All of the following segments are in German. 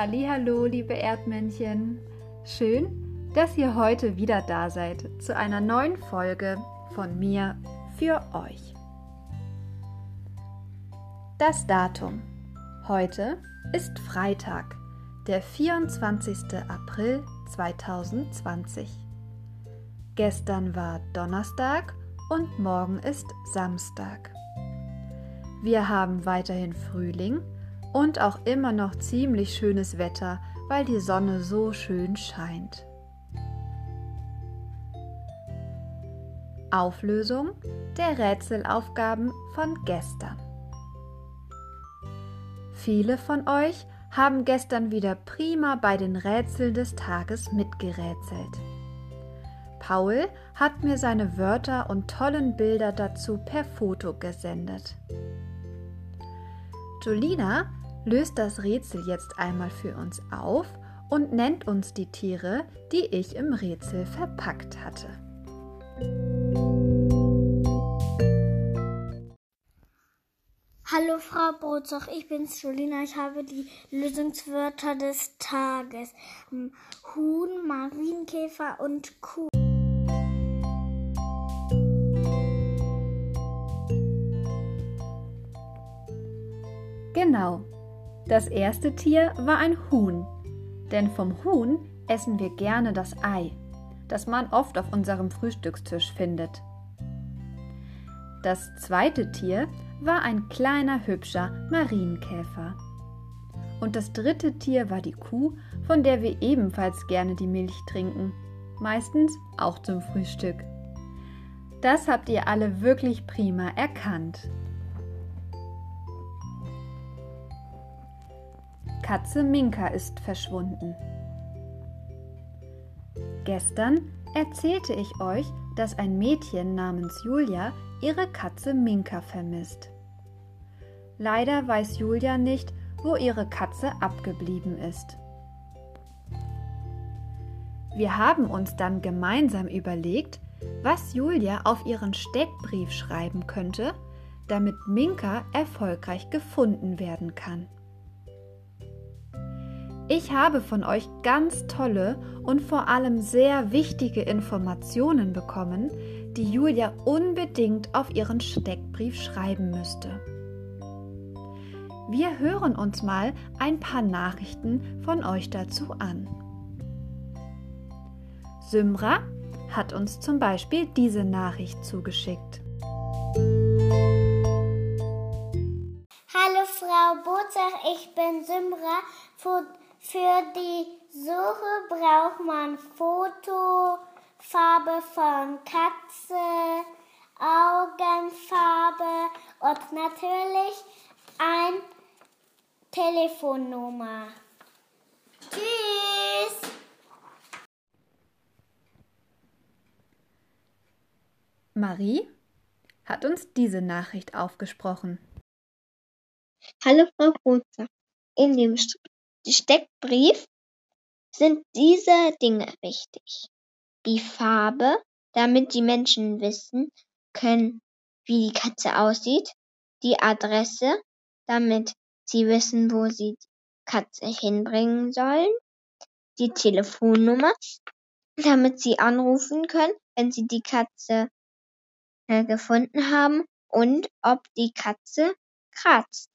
Hallo, liebe Erdmännchen. Schön, dass ihr heute wieder da seid zu einer neuen Folge von mir für euch. Das Datum. Heute ist Freitag, der 24. April 2020. Gestern war Donnerstag und morgen ist Samstag. Wir haben weiterhin Frühling und auch immer noch ziemlich schönes Wetter, weil die Sonne so schön scheint. Auflösung der Rätselaufgaben von gestern. Viele von euch haben gestern wieder prima bei den Rätseln des Tages mitgerätselt. Paul hat mir seine Wörter und tollen Bilder dazu per Foto gesendet. Jolina löst das Rätsel jetzt einmal für uns auf und nennt uns die Tiere, die ich im Rätsel verpackt hatte. Hallo Frau Brotzoch, ich bin's Jolina. Ich habe die Lösungswörter des Tages. Huhn, Marienkäfer und Kuh. Genau. Das erste Tier war ein Huhn. Denn vom Huhn essen wir gerne das Ei, das man oft auf unserem Frühstückstisch findet. Das zweite Tier war ein kleiner hübscher Marienkäfer. Und das dritte Tier war die Kuh, von der wir ebenfalls gerne die Milch trinken, meistens auch zum Frühstück. Das habt ihr alle wirklich prima erkannt. Katze Minka ist verschwunden. Gestern erzählte ich euch, dass ein Mädchen namens Julia ihre Katze Minka vermisst. Leider weiß Julia nicht, wo ihre Katze abgeblieben ist. Wir haben uns dann gemeinsam überlegt, was Julia auf ihren Steckbrief schreiben könnte, damit Minka erfolgreich gefunden werden kann. Ich habe von euch ganz tolle und vor allem sehr wichtige Informationen bekommen, die Julia unbedingt auf ihren Steckbrief schreiben müsste. Wir hören uns mal ein paar Nachrichten von euch dazu an. Symra hat uns zum Beispiel diese Nachricht zugeschickt. Hallo Frau Bozach, ich bin Symra. Für die Suche braucht man Foto, Farbe von Katze, Augenfarbe und natürlich ein Telefonnummer. Tschüss! Marie hat uns diese Nachricht aufgesprochen. Hallo Frau Brotzer. In dem Steckbrief sind diese Dinge wichtig. Die Farbe, damit die Menschen wissen können, wie die Katze aussieht. Die Adresse, damit sie wissen, wo sie die Katze hinbringen sollen. Die Telefonnummer, damit sie anrufen können, wenn sie die Katze äh, gefunden haben und ob die Katze kratzt.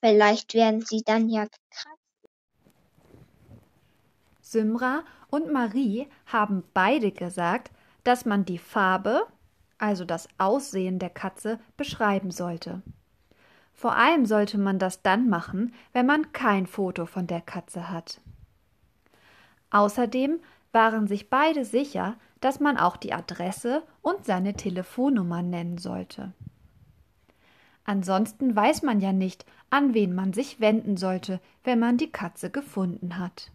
Vielleicht werden sie dann ja gekratzt. Symra und Marie haben beide gesagt, dass man die Farbe, also das Aussehen der Katze, beschreiben sollte. Vor allem sollte man das dann machen, wenn man kein Foto von der Katze hat. Außerdem waren sich beide sicher, dass man auch die Adresse und seine Telefonnummer nennen sollte. Ansonsten weiß man ja nicht, an wen man sich wenden sollte, wenn man die Katze gefunden hat.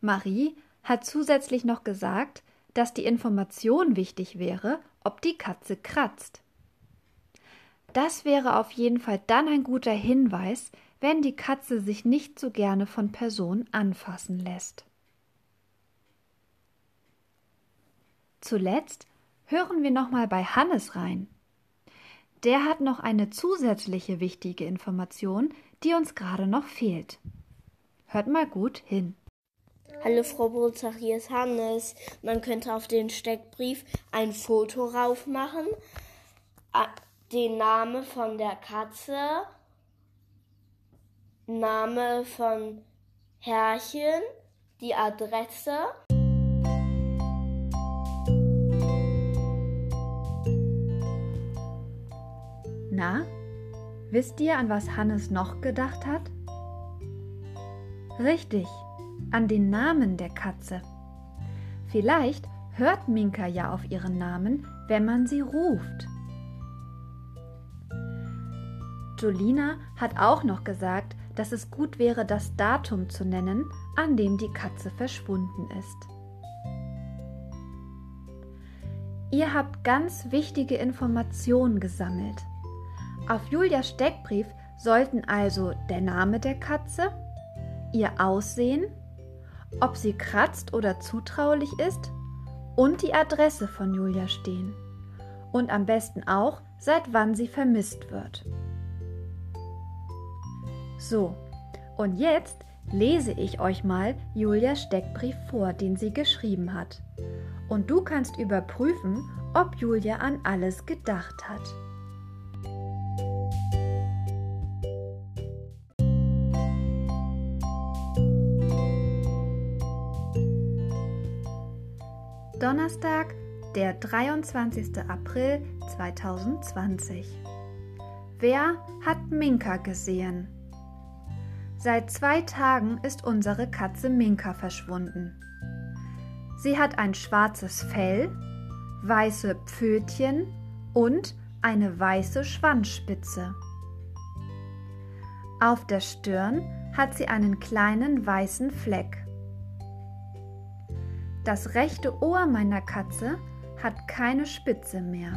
Marie hat zusätzlich noch gesagt, dass die Information wichtig wäre, ob die Katze kratzt. Das wäre auf jeden Fall dann ein guter Hinweis, wenn die Katze sich nicht so gerne von Personen anfassen lässt. Zuletzt hören wir nochmal bei Hannes rein. Der hat noch eine zusätzliche wichtige Information, die uns gerade noch fehlt. Hört mal gut hin. Hallo Frau Brutzer, hier ist Hannes. Man könnte auf den Steckbrief ein Foto raufmachen, den Namen von der Katze, Name von Herrchen, die Adresse. Na, wisst ihr, an was Hannes noch gedacht hat? Richtig, an den Namen der Katze. Vielleicht hört Minka ja auf ihren Namen, wenn man sie ruft. Jolina hat auch noch gesagt, dass es gut wäre, das Datum zu nennen, an dem die Katze verschwunden ist. Ihr habt ganz wichtige Informationen gesammelt. Auf Julias Steckbrief sollten also der Name der Katze, ihr Aussehen, ob sie kratzt oder zutraulich ist und die Adresse von Julia stehen. Und am besten auch, seit wann sie vermisst wird. So, und jetzt lese ich euch mal Julias Steckbrief vor, den sie geschrieben hat. Und du kannst überprüfen, ob Julia an alles gedacht hat. Donnerstag, der 23. April 2020. Wer hat Minka gesehen? Seit zwei Tagen ist unsere Katze Minka verschwunden. Sie hat ein schwarzes Fell, weiße Pfötchen und eine weiße Schwanzspitze. Auf der Stirn hat sie einen kleinen weißen Fleck. Das rechte Ohr meiner Katze hat keine Spitze mehr.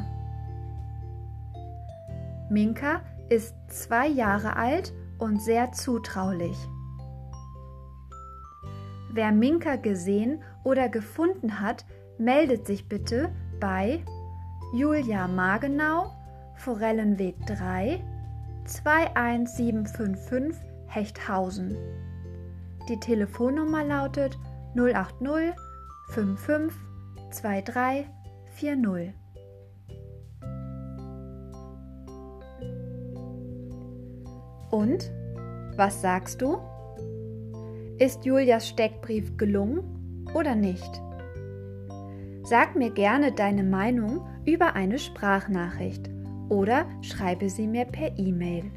Minka ist zwei Jahre alt und sehr zutraulich. Wer Minka gesehen oder gefunden hat, meldet sich bitte bei Julia Magenau, Forellenweg 3, 21755 Hechthausen. Die Telefonnummer lautet 080 55 23 40. Und? Was sagst du? Ist Julias Steckbrief gelungen oder nicht? Sag mir gerne deine Meinung über eine Sprachnachricht oder schreibe sie mir per E-Mail.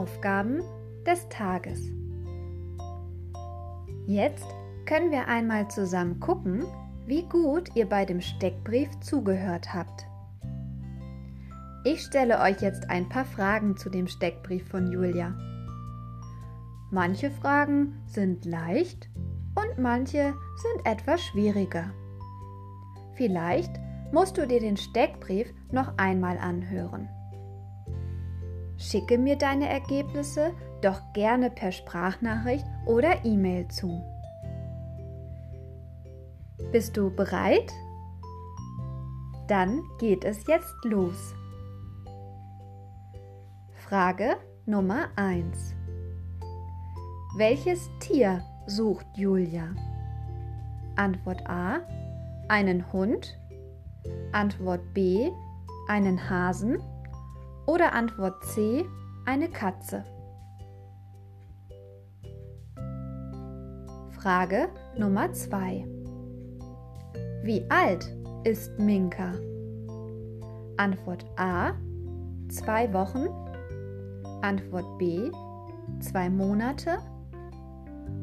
Aufgaben des Tages. Jetzt können wir einmal zusammen gucken, wie gut ihr bei dem Steckbrief zugehört habt. Ich stelle euch jetzt ein paar Fragen zu dem Steckbrief von Julia. Manche Fragen sind leicht und manche sind etwas schwieriger. Vielleicht musst du dir den Steckbrief noch einmal anhören. Schicke mir deine Ergebnisse doch gerne per Sprachnachricht oder E-Mail zu. Bist du bereit? Dann geht es jetzt los. Frage Nummer 1. Welches Tier sucht Julia? Antwort A. Einen Hund. Antwort B. Einen Hasen. Oder Antwort C. Eine Katze. Frage Nummer 2. Wie alt ist Minka? Antwort A. Zwei Wochen. Antwort B. Zwei Monate.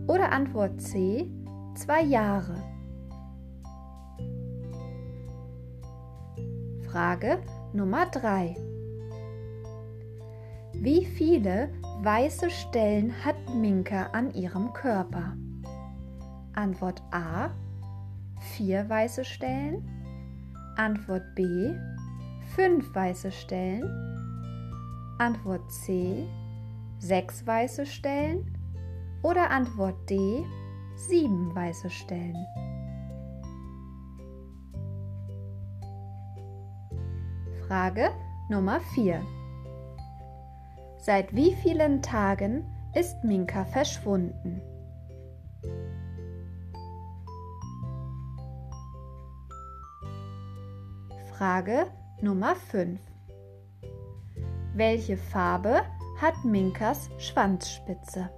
Oder Antwort C. Zwei Jahre. Frage Nummer 3. Wie viele weiße Stellen hat Minka an ihrem Körper? Antwort A vier weiße Stellen, Antwort B fünf weiße Stellen, Antwort C sechs weiße Stellen oder Antwort D sieben weiße Stellen. Frage Nummer 4. Seit wie vielen Tagen ist Minka verschwunden? Frage Nummer 5. Welche Farbe hat Minkas Schwanzspitze?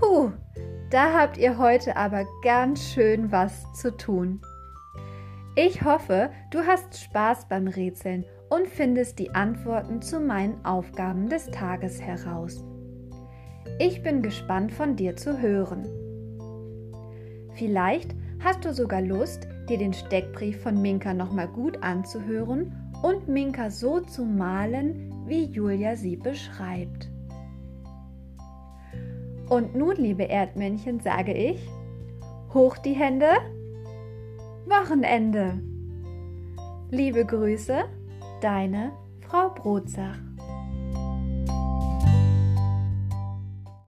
Huh, da habt ihr heute aber ganz schön was zu tun. Ich hoffe, du hast Spaß beim Rätseln und findest die Antworten zu meinen Aufgaben des Tages heraus. Ich bin gespannt von dir zu hören. Vielleicht hast du sogar Lust, dir den Steckbrief von Minka nochmal gut anzuhören und Minka so zu malen, wie Julia sie beschreibt. Und nun, liebe Erdmännchen, sage ich, hoch die Hände, Wochenende. Liebe Grüße, deine Frau Brotzach.